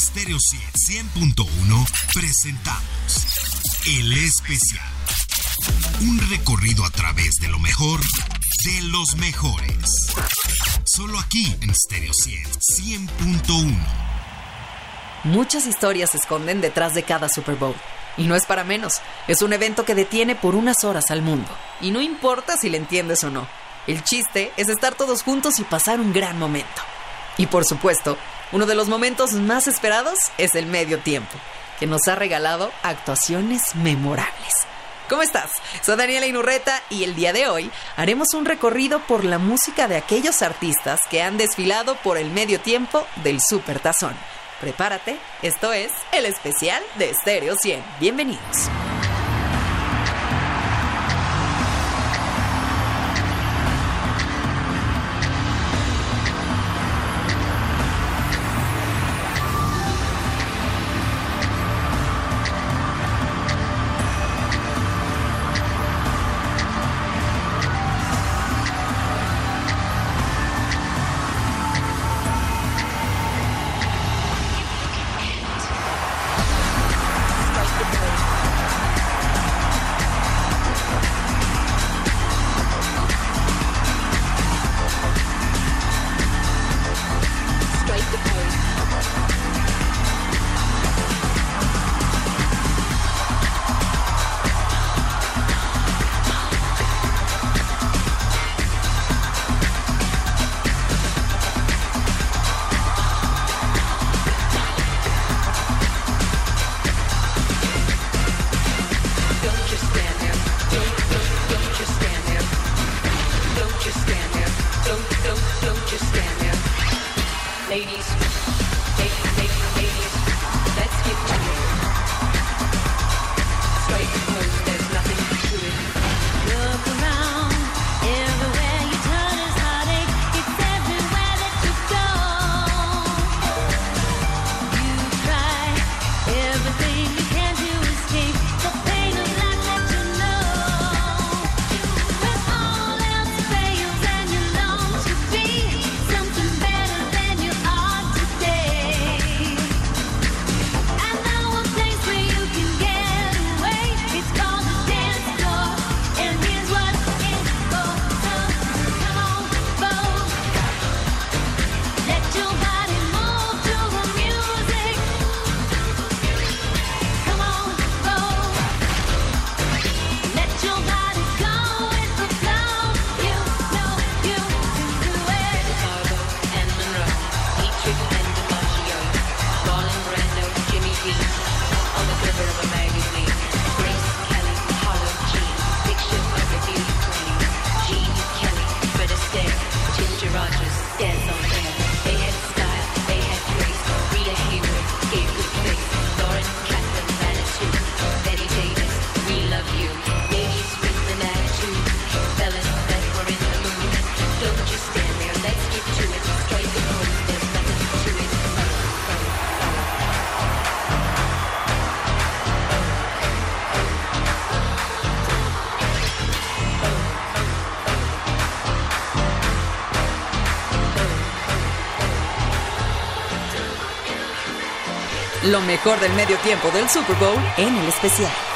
Stereo 100.1 presentamos El Especial. Un recorrido a través de lo mejor de los mejores. Solo aquí en Stereo 100.1. Muchas historias se esconden detrás de cada Super Bowl. Y no es para menos. Es un evento que detiene por unas horas al mundo. Y no importa si le entiendes o no. El chiste es estar todos juntos y pasar un gran momento. Y por supuesto, uno de los momentos más esperados es el medio tiempo, que nos ha regalado actuaciones memorables. ¿Cómo estás? Soy Daniela Inurreta y el día de hoy haremos un recorrido por la música de aquellos artistas que han desfilado por el medio tiempo del Super Tazón. Prepárate, esto es el especial de Stereo 100. Bienvenidos. Lo mejor del medio tiempo del Super Bowl en el especial.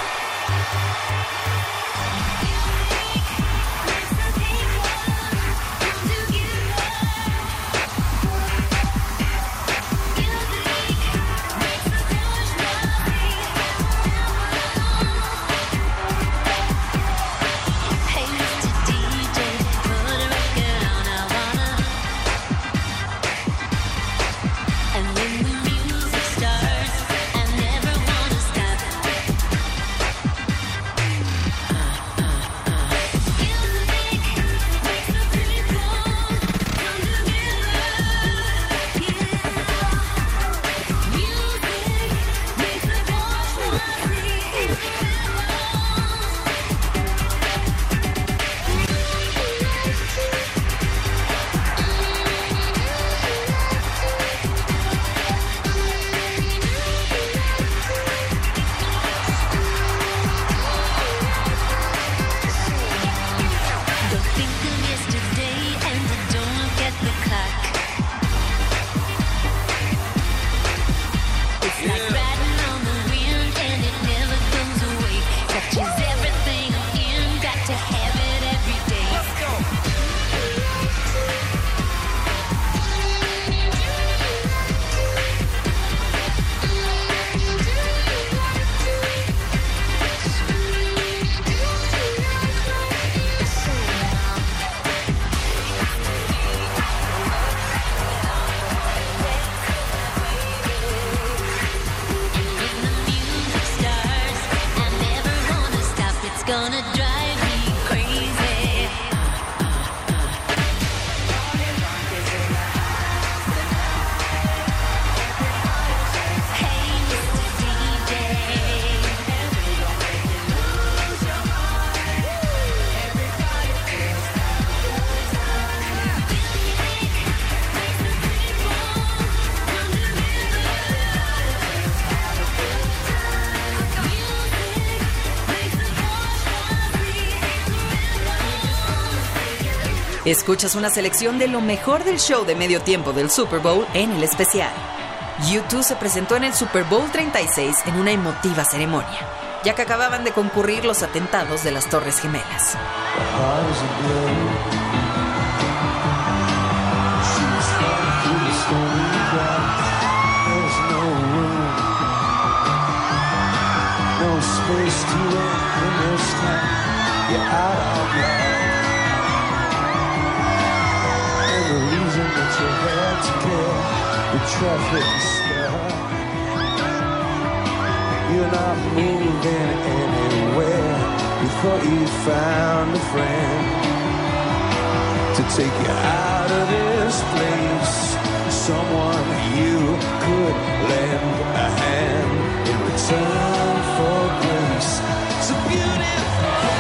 Escuchas una selección de lo mejor del show de medio tiempo del Super Bowl en el especial. U2 se presentó en el Super Bowl 36 en una emotiva ceremonia, ya que acababan de concurrir los atentados de las Torres Gemelas. Traffic stop. You're not moving anywhere. Thought you found a friend to take you out of this place. Someone you could lend a hand in return for grace. It's a beautiful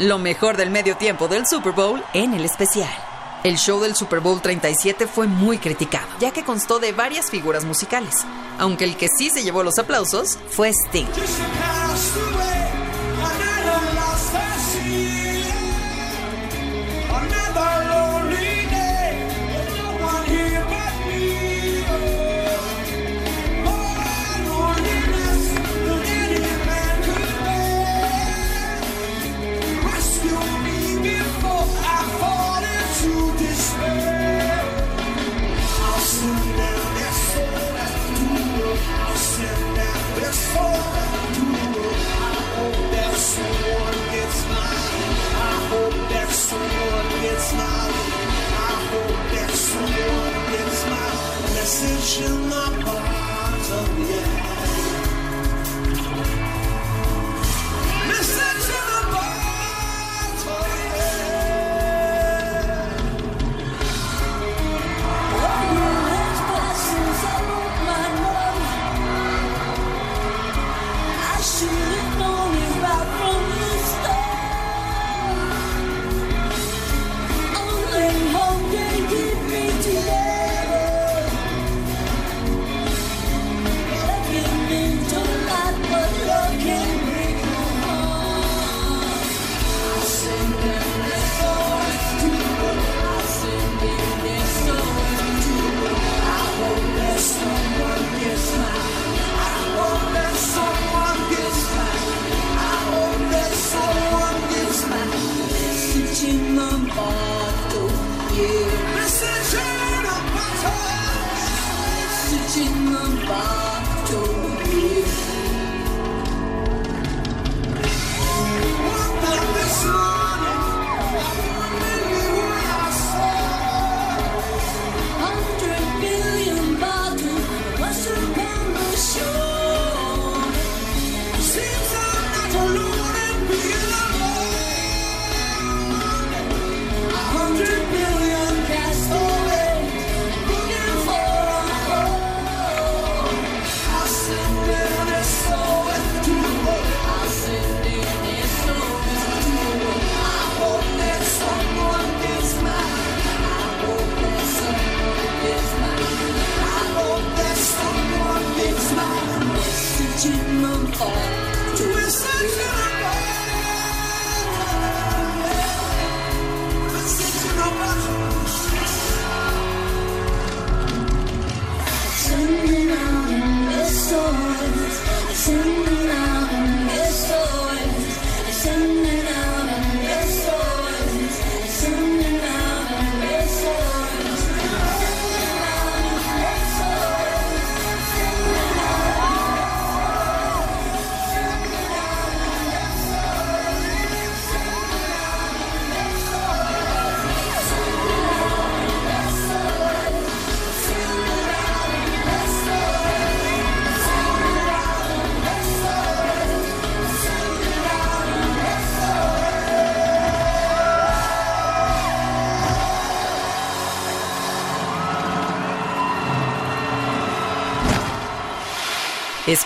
Lo mejor del medio tiempo del Super Bowl en el especial. El show del Super Bowl 37 fue muy criticado, ya que constó de varias figuras musicales, aunque el que sí se llevó los aplausos fue Sting.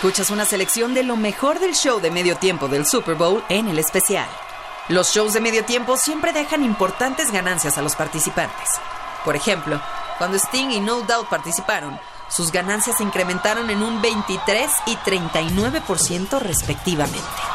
Escuchas una selección de lo mejor del show de medio tiempo del Super Bowl en el especial. Los shows de medio tiempo siempre dejan importantes ganancias a los participantes. Por ejemplo, cuando Sting y No Doubt participaron, sus ganancias se incrementaron en un 23 y 39% respectivamente.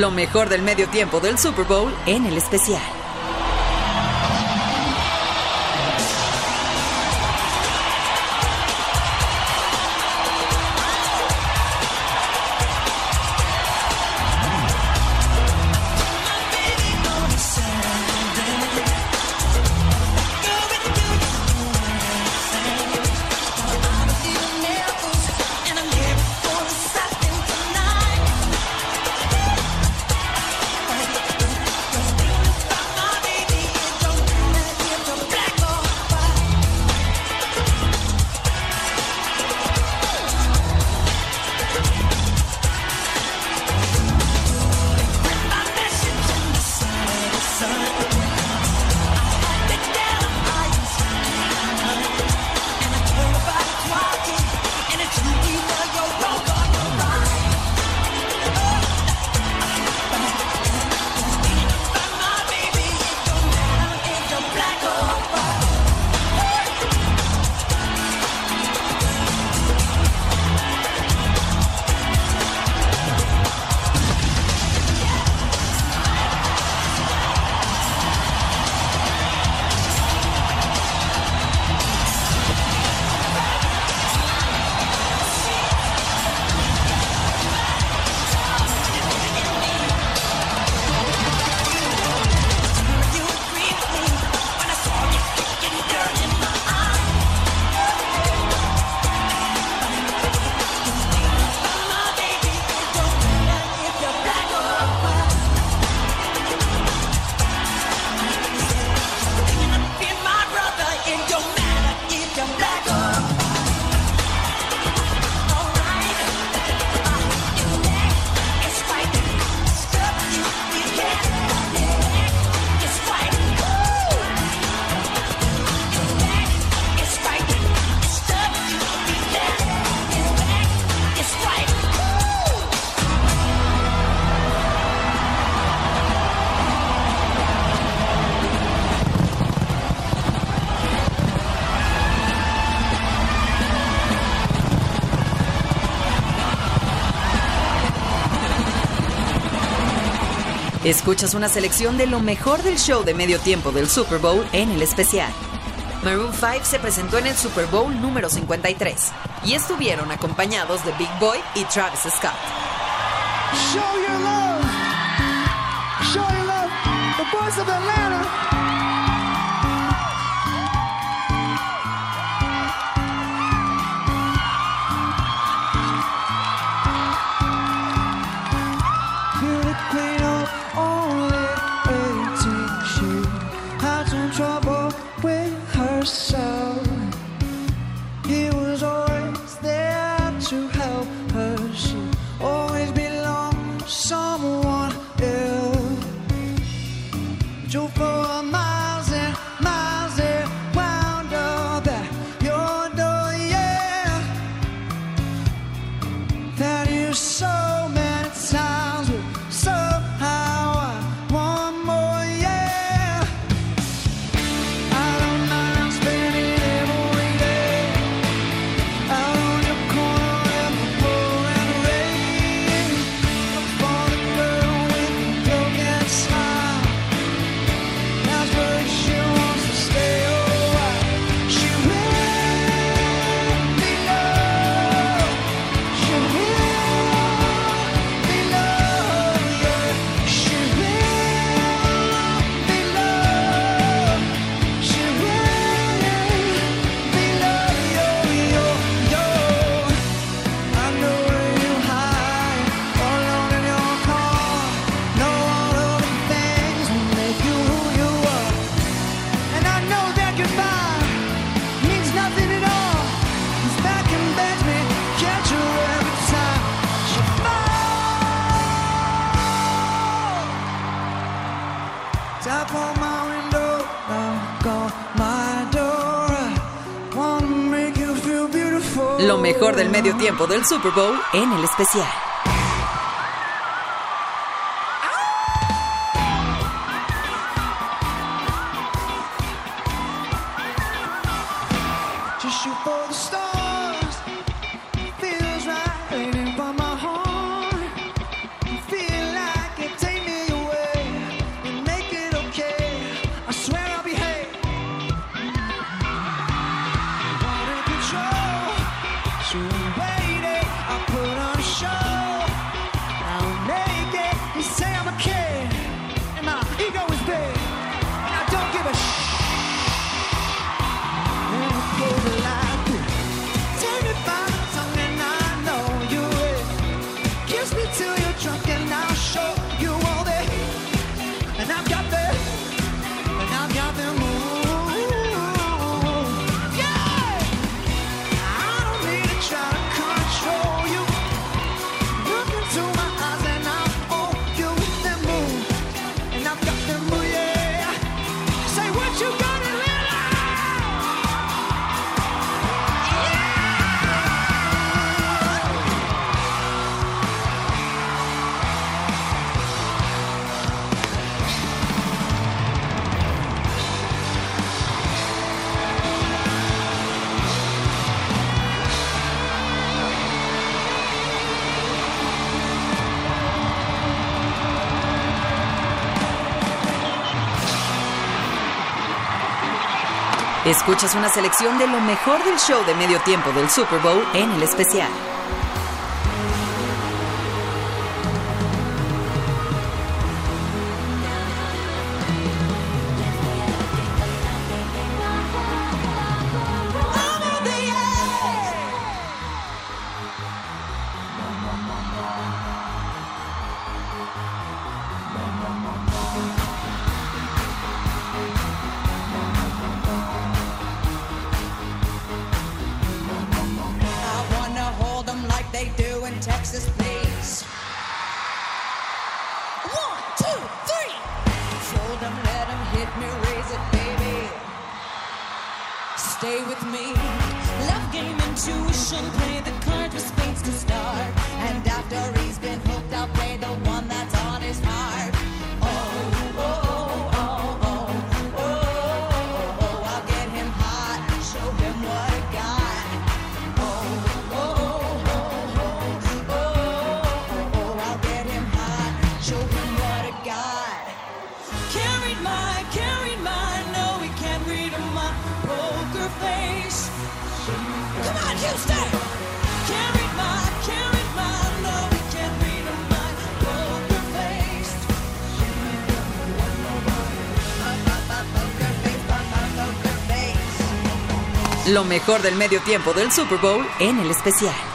Lo mejor del medio tiempo del Super Bowl en el especial. Escuchas una selección de lo mejor del show de medio tiempo del Super Bowl en el especial. Maroon 5 se presentó en el Super Bowl número 53 y estuvieron acompañados de Big Boy y Travis Scott. Show your love. Show your love. mejor del medio tiempo del Super Bowl en el especial. Escuchas una selección de lo mejor del show de medio tiempo del Super Bowl en el especial. Lo mejor del medio tiempo del Super Bowl en el especial.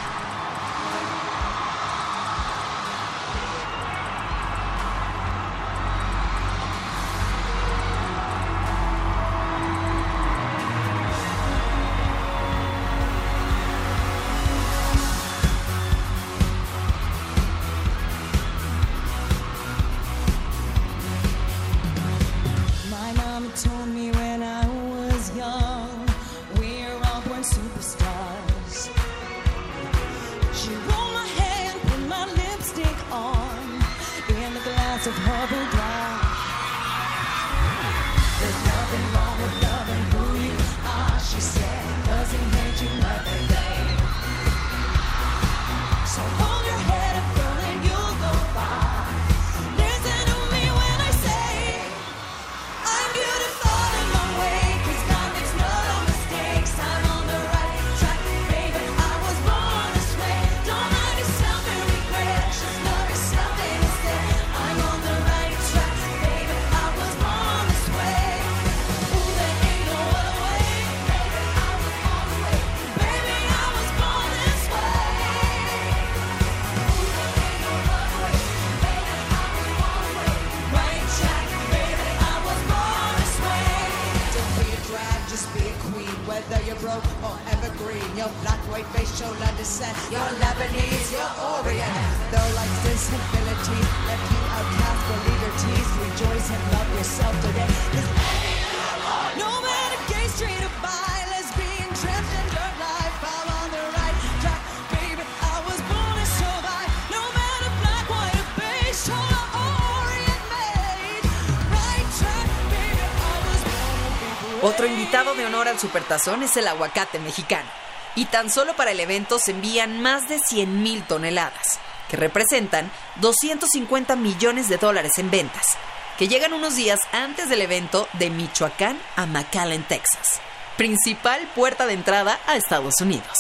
Otro invitado de honor al Supertazón es el aguacate mexicano. Y tan solo para el evento se envían más de 100 mil toneladas, que representan 250 millones de dólares en ventas, que llegan unos días antes del evento de Michoacán a McAllen, Texas, principal puerta de entrada a Estados Unidos.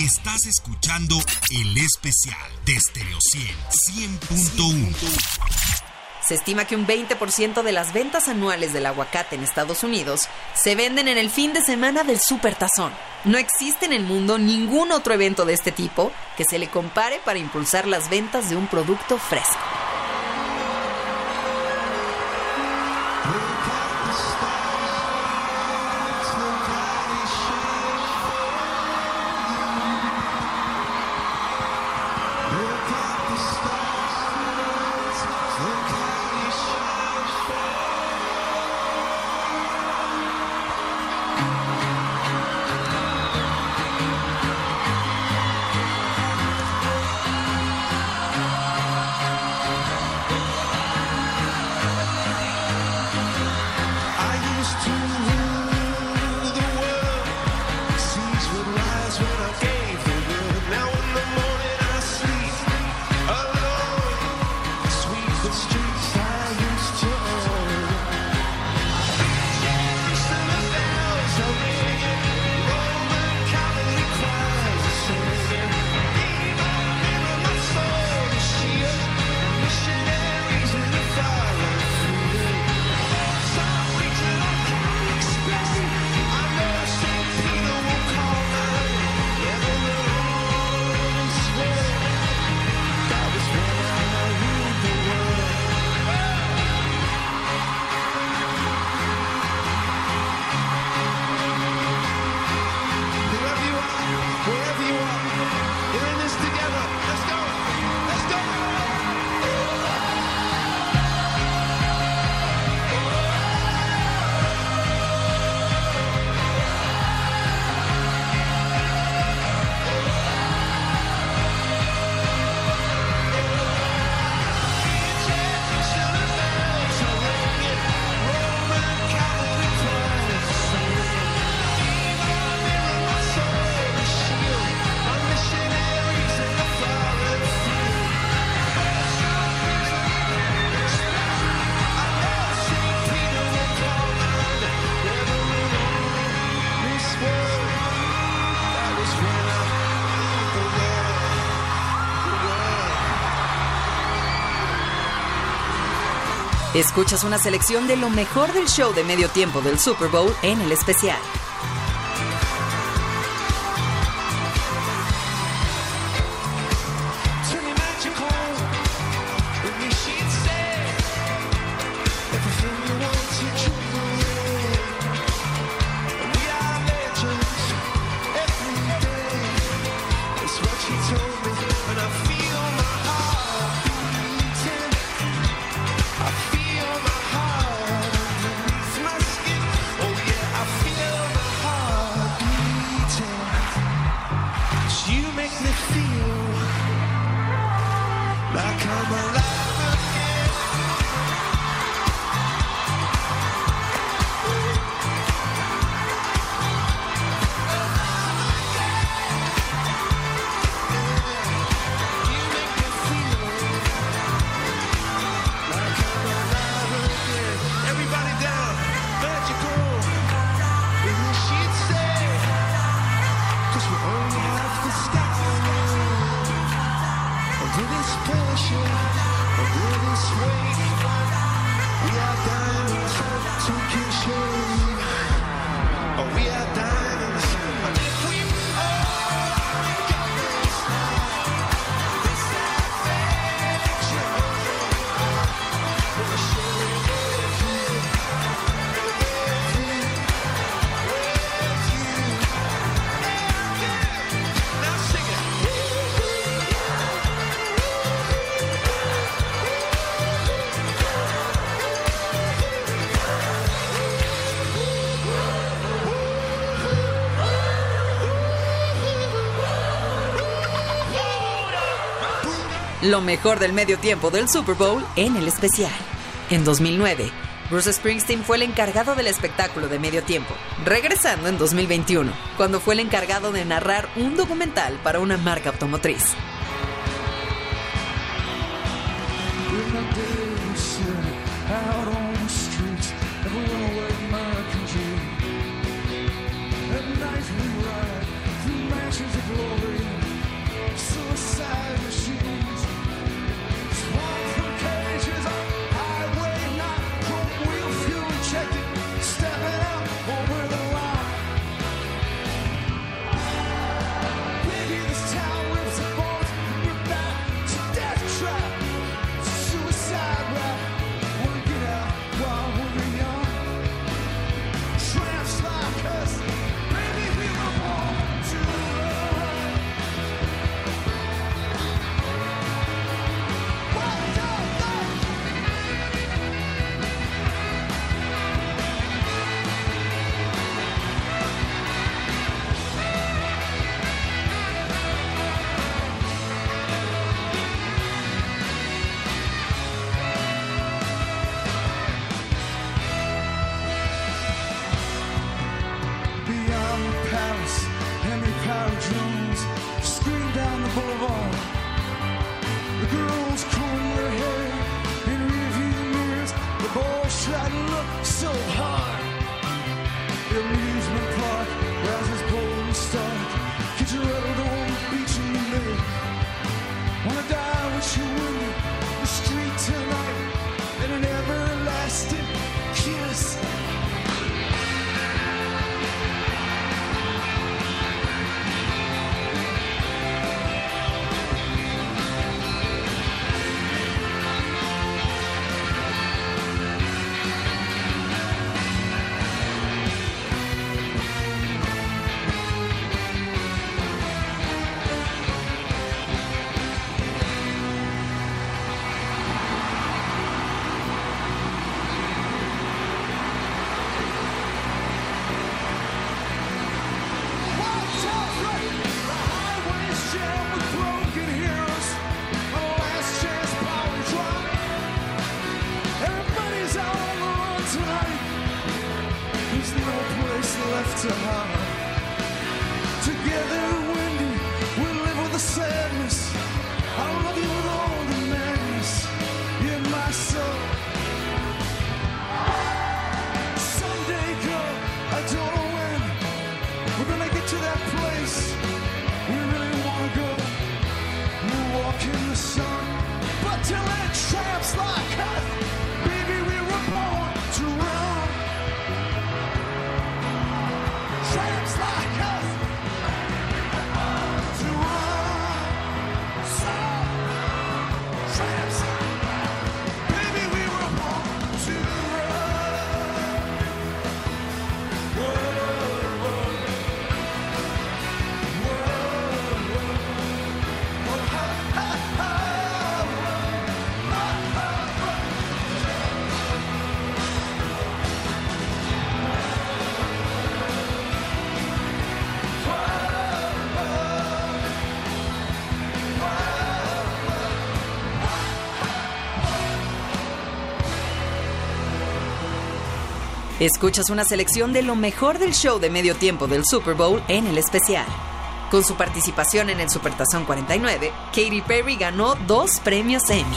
Estás escuchando el especial de Stereo 100.1. Se estima que un 20% de las ventas anuales del aguacate en Estados Unidos se venden en el fin de semana del Super Tazón. No existe en el mundo ningún otro evento de este tipo que se le compare para impulsar las ventas de un producto fresco. Escuchas una selección de lo mejor del show de medio tiempo del Super Bowl en el especial. lo mejor del medio tiempo del Super Bowl en el especial. En 2009, Bruce Springsteen fue el encargado del espectáculo de medio tiempo, regresando en 2021, cuando fue el encargado de narrar un documental para una marca automotriz. Escuchas una selección de lo mejor del show de medio tiempo del Super Bowl en el especial. Con su participación en el Supertazón 49, Katy Perry ganó dos premios Emmy.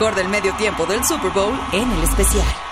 mejor del medio tiempo del Super Bowl en el especial.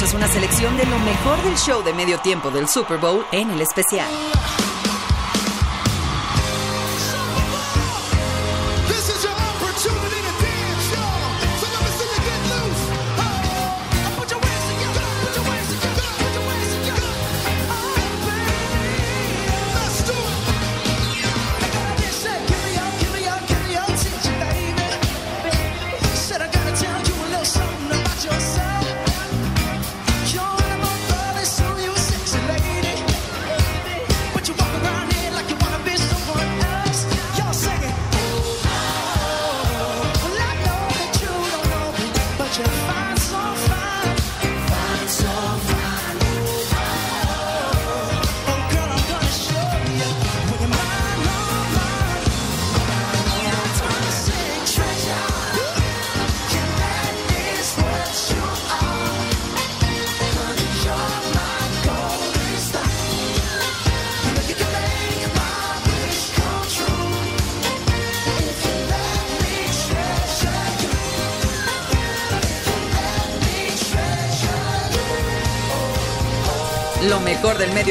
escuchas una selección de lo mejor del show de medio tiempo del Super Bowl en el especial.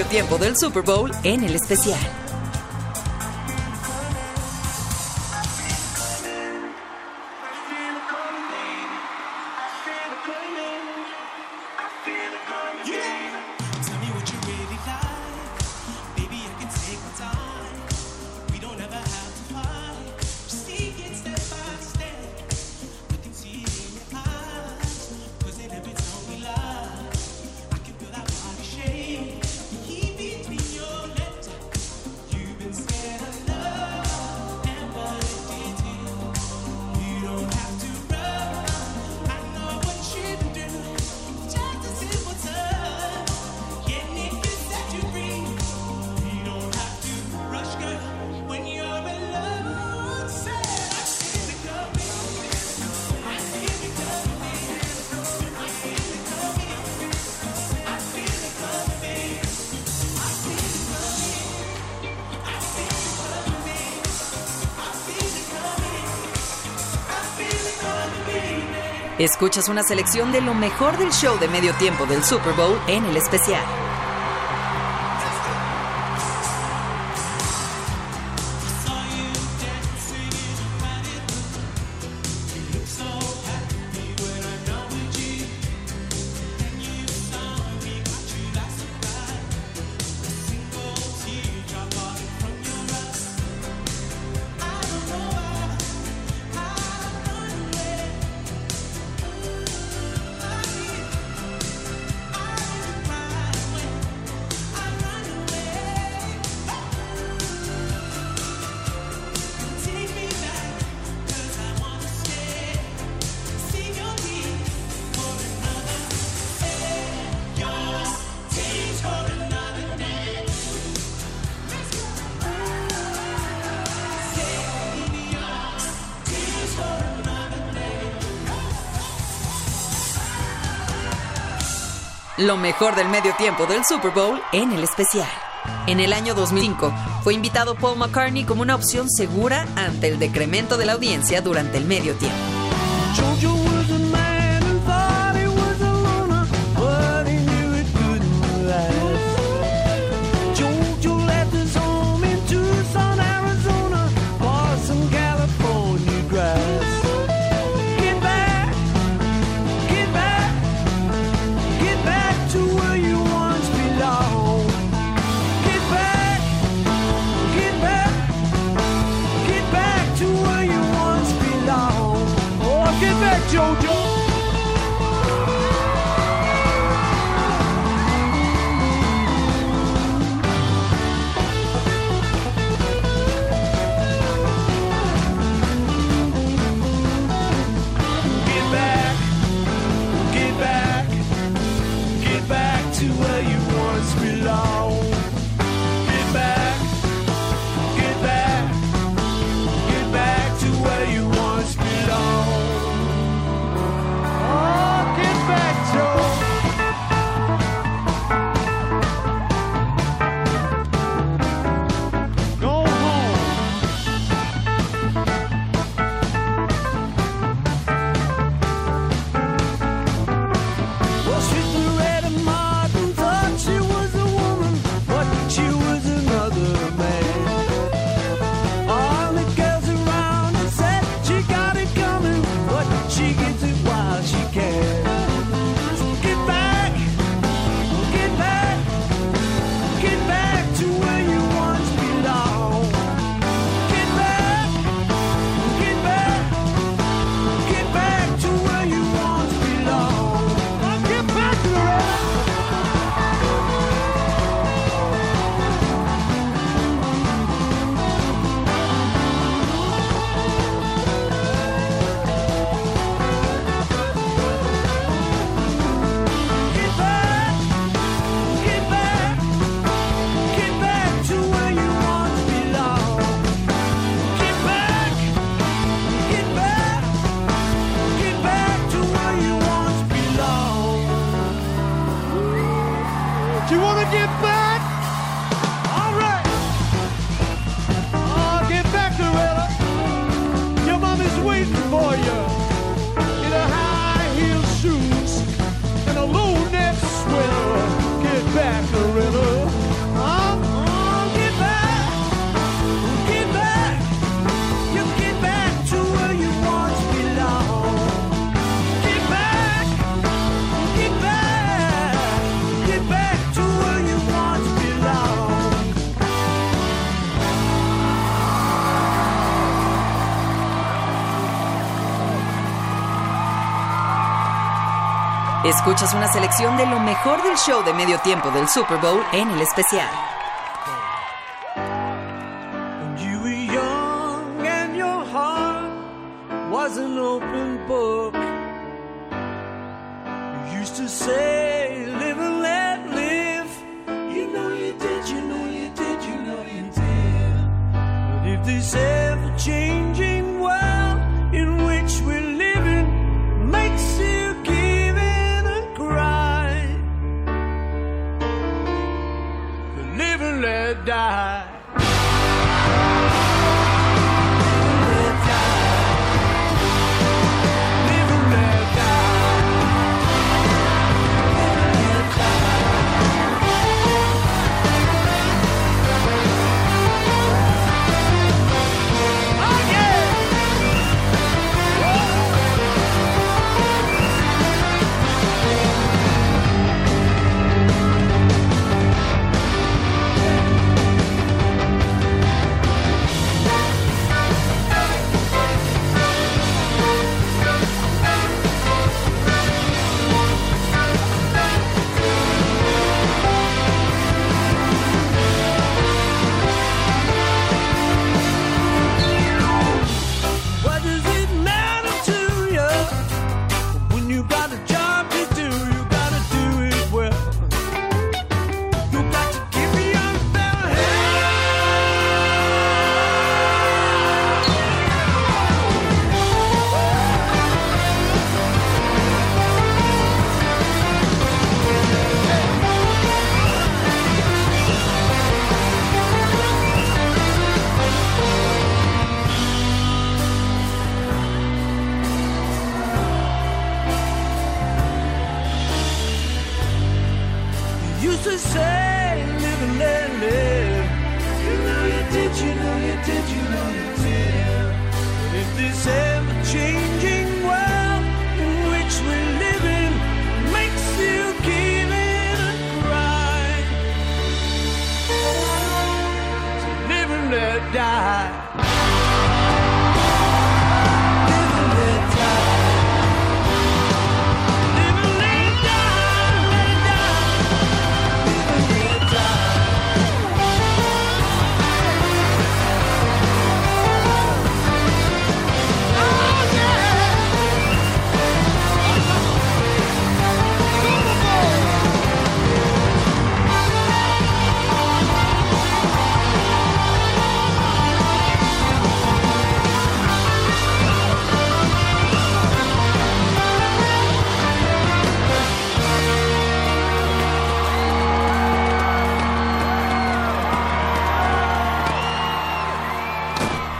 tiempo del Super Bowl en el especial. Escuchas una selección de lo mejor del show de medio tiempo del Super Bowl en el especial. lo mejor del medio tiempo del Super Bowl en el especial. En el año 2005 fue invitado Paul McCartney como una opción segura ante el decremento de la audiencia durante el medio tiempo. Escuchas una selección de lo mejor del show de medio tiempo del Super Bowl en el especial. When you were die. Did, you know you did, you know you did. If this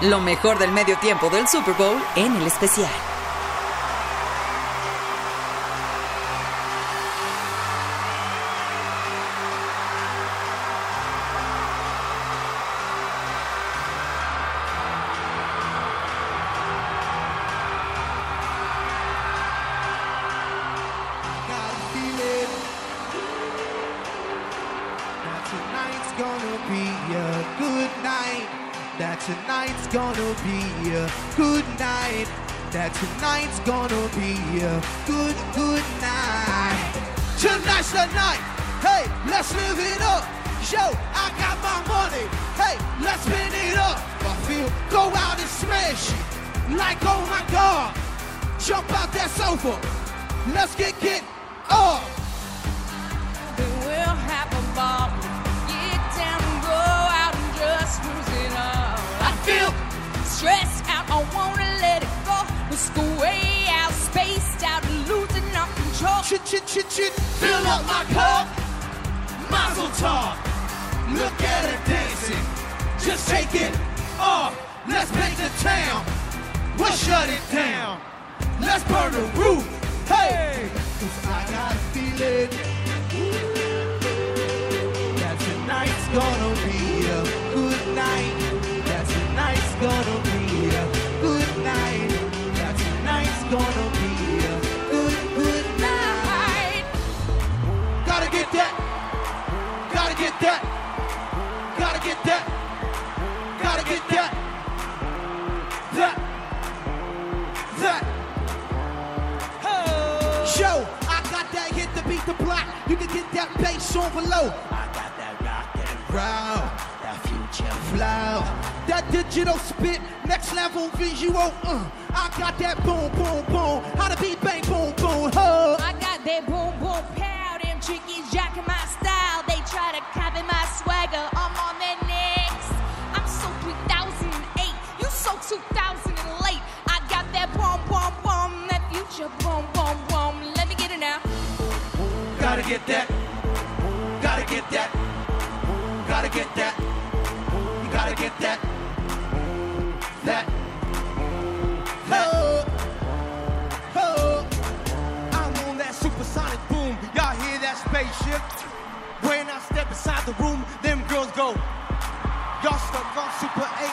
Lo mejor del medio tiempo del Super Bowl en el especial. Good, night. Tonight's the night. Hey, let's live it up. Yo, I got my money. Hey, let's spin it up. I feel go out and smash it. Like, oh my God. Jump out that sofa. Let's get get up. We'll have a ball. Get down and go out and just lose it all. I feel stressed out. I wanna let it go. Let's go way out, spaced out, and losing our control. Chit chit chit chit. Fill up my cup. Mazel tov. Look at her dancing. Just take it off. Let's paint the town. We'll shut it down. Let's burn the roof. Hey, 'Cause I got a feeling that tonight's gonna be a good night. That tonight's gonna be a good night. That tonight's gonna get that. Gotta get that. Gotta get that. Gotta get that. That. That. Yo, I got that hit to beat the block. You can get that bass on below. I got that rock and Row, that future flow. That digital spit, next level visual. Uh, I got that boom, boom, boom. How to beat bang, boom, boom. Huh. I got that boom boom pow, them chickies jacking my style. They try to copy my swagger. I'm on their necks. I'm so 3008, you so 2000 and late. I got that boom boom boom, that future boom boom boom. Let me get it now. Gotta get that. Gotta get that. Gotta get that. You gotta get that. That. Spaceship? When I step inside the room, them girls go. Y'all stuck on Super 8.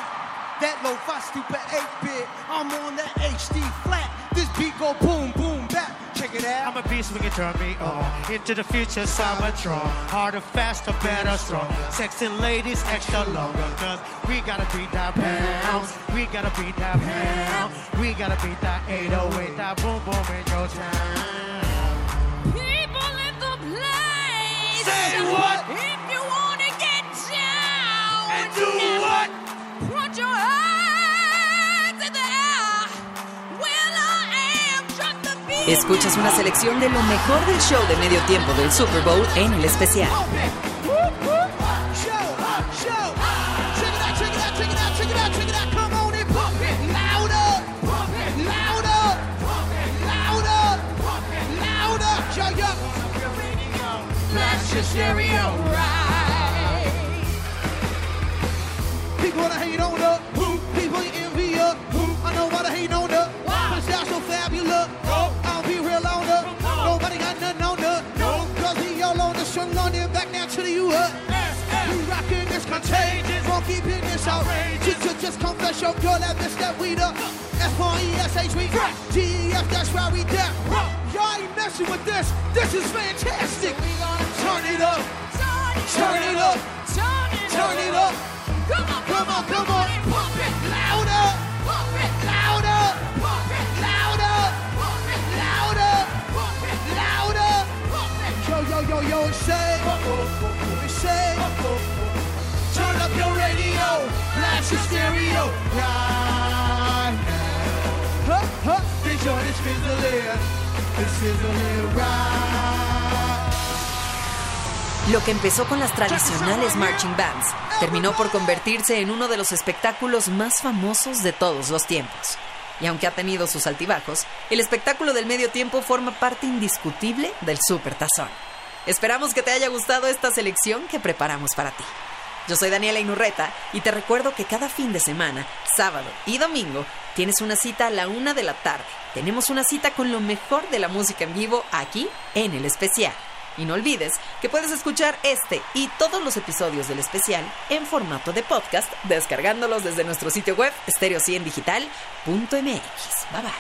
That lo-fi stupid 8-bit. I'm on that HD flat. This beat go boom, boom, back. Check it out. I'm a beast when you turn me on. Into the future, Cybertron. Harder, faster, better, strong. Sexy ladies, extra longer. Cause we gotta beat that pounds. We gotta beat that pounds. We gotta beat that 808. That boom boom in your town. Say what? If you wanna get down And do what? Put your hands in the air. Will I am drop the beat. Escuchas una selección de lo mejor del show de medio tiempo del Super Bowl en el especial. Your stereo. Right. People wanna hate on her. People envy her. I know why they hate on her. Cause that's so fabulous. I'll be real on her. Nobody got nothing on her. Cause we all on the strung on them back now to the U.S. We Just, confess your girl that missed that weed up. F-R-E-S-H, we G-E-F, that's why we there. Y'all ain't messing with this. This is fantastic. We gonna Turn it up. Turn it up. Turn it up. Come on, Come on, come on. Pump it louder. pump it, Louder. pump it, Louder. pump it, Louder. pump it, Louder. Yo, yo, yo, yo, and. And say. Blast your stereo. Right now. Huh, huh. This joint is fizzling. It's fizzling right. Lo que empezó con las tradicionales marching bands terminó por convertirse en uno de los espectáculos más famosos de todos los tiempos. Y aunque ha tenido sus altibajos, el espectáculo del medio tiempo forma parte indiscutible del Super Tazón. Esperamos que te haya gustado esta selección que preparamos para ti. Yo soy Daniela Inurreta y te recuerdo que cada fin de semana, sábado y domingo, tienes una cita a la una de la tarde. Tenemos una cita con lo mejor de la música en vivo aquí en el especial. Y no olvides que puedes escuchar este y todos los episodios del especial en formato de podcast descargándolos desde nuestro sitio web stereo100digital.mx. Bye bye.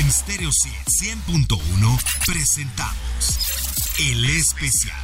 En Stereo 100.1 presentamos El Especial.